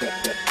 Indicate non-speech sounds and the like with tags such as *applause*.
Yeah. *laughs*